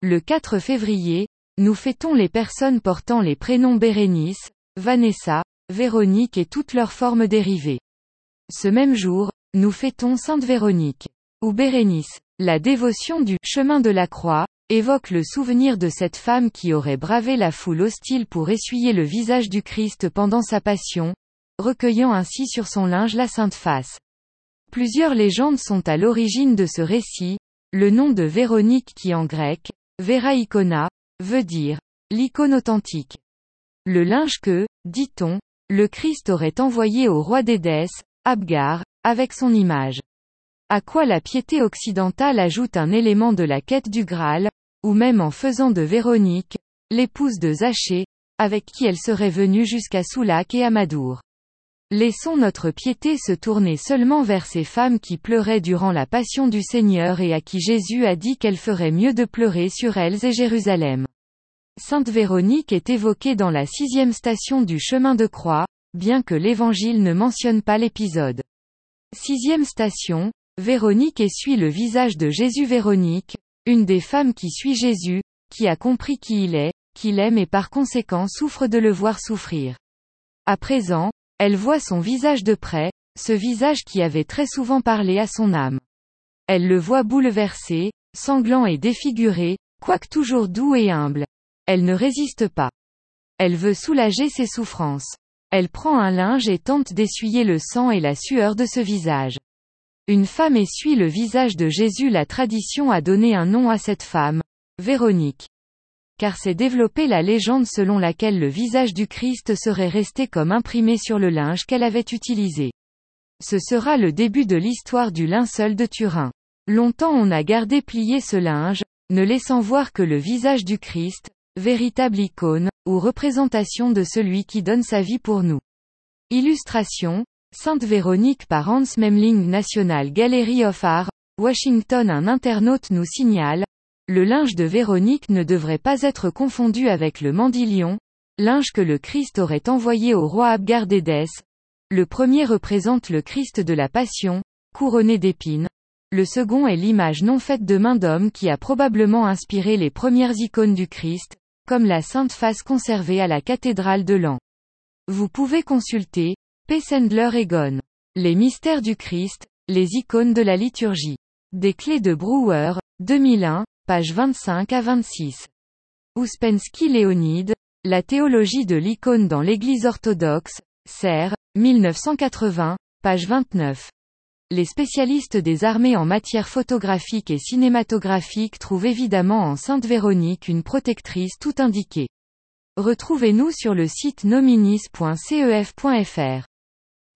Le 4 février, nous fêtons les personnes portant les prénoms Bérénice, Vanessa, Véronique et toutes leurs formes dérivées. Ce même jour, nous fêtons Sainte Véronique. Ou Bérénice. La dévotion du chemin de la croix, évoque le souvenir de cette femme qui aurait bravé la foule hostile pour essuyer le visage du Christ pendant sa passion, recueillant ainsi sur son linge la sainte face. Plusieurs légendes sont à l'origine de ce récit, le nom de Véronique qui en grec, Vera icona, veut dire, l'icône authentique. Le linge que, dit-on, le Christ aurait envoyé au roi d'Édesse, Abgar, avec son image. À quoi la piété occidentale ajoute un élément de la quête du Graal, ou même en faisant de Véronique, l'épouse de Zachée, avec qui elle serait venue jusqu'à Soulac et Amadour. Laissons notre piété se tourner seulement vers ces femmes qui pleuraient durant la passion du Seigneur et à qui Jésus a dit qu'elle ferait mieux de pleurer sur elles et Jérusalem. Sainte Véronique est évoquée dans la sixième station du chemin de croix, bien que l'évangile ne mentionne pas l'épisode. Sixième station, Véronique essuie le visage de Jésus Véronique, une des femmes qui suit Jésus, qui a compris qui il est, qu'il aime et par conséquent souffre de le voir souffrir. À présent, elle voit son visage de près, ce visage qui avait très souvent parlé à son âme. Elle le voit bouleversé, sanglant et défiguré, quoique toujours doux et humble. Elle ne résiste pas. Elle veut soulager ses souffrances. Elle prend un linge et tente d'essuyer le sang et la sueur de ce visage. Une femme essuie le visage de Jésus. La tradition a donné un nom à cette femme, Véronique car s'est développée la légende selon laquelle le visage du Christ serait resté comme imprimé sur le linge qu'elle avait utilisé. Ce sera le début de l'histoire du linceul de Turin. Longtemps on a gardé plié ce linge, ne laissant voir que le visage du Christ, véritable icône, ou représentation de celui qui donne sa vie pour nous. Illustration, Sainte Véronique par Hans Memling National Gallery of Art, Washington Un internaute nous signale, le linge de Véronique ne devrait pas être confondu avec le mandilion, linge que le Christ aurait envoyé au roi Abgar d'Édesse. Le premier représente le Christ de la Passion, couronné d'épines. Le second est l'image non faite de main d'homme qui a probablement inspiré les premières icônes du Christ, comme la sainte face conservée à la cathédrale de Lan. Vous pouvez consulter, P. Sandler Egon. Les mystères du Christ, les icônes de la liturgie. Des clés de Brouwer, 2001, page 25 à 26. Ouspensky Léonide, La théologie de l'icône dans l'Église orthodoxe, Serre, 1980, page 29. Les spécialistes des armées en matière photographique et cinématographique trouvent évidemment en Sainte Véronique une protectrice tout indiquée. Retrouvez-nous sur le site nominis.cef.fr.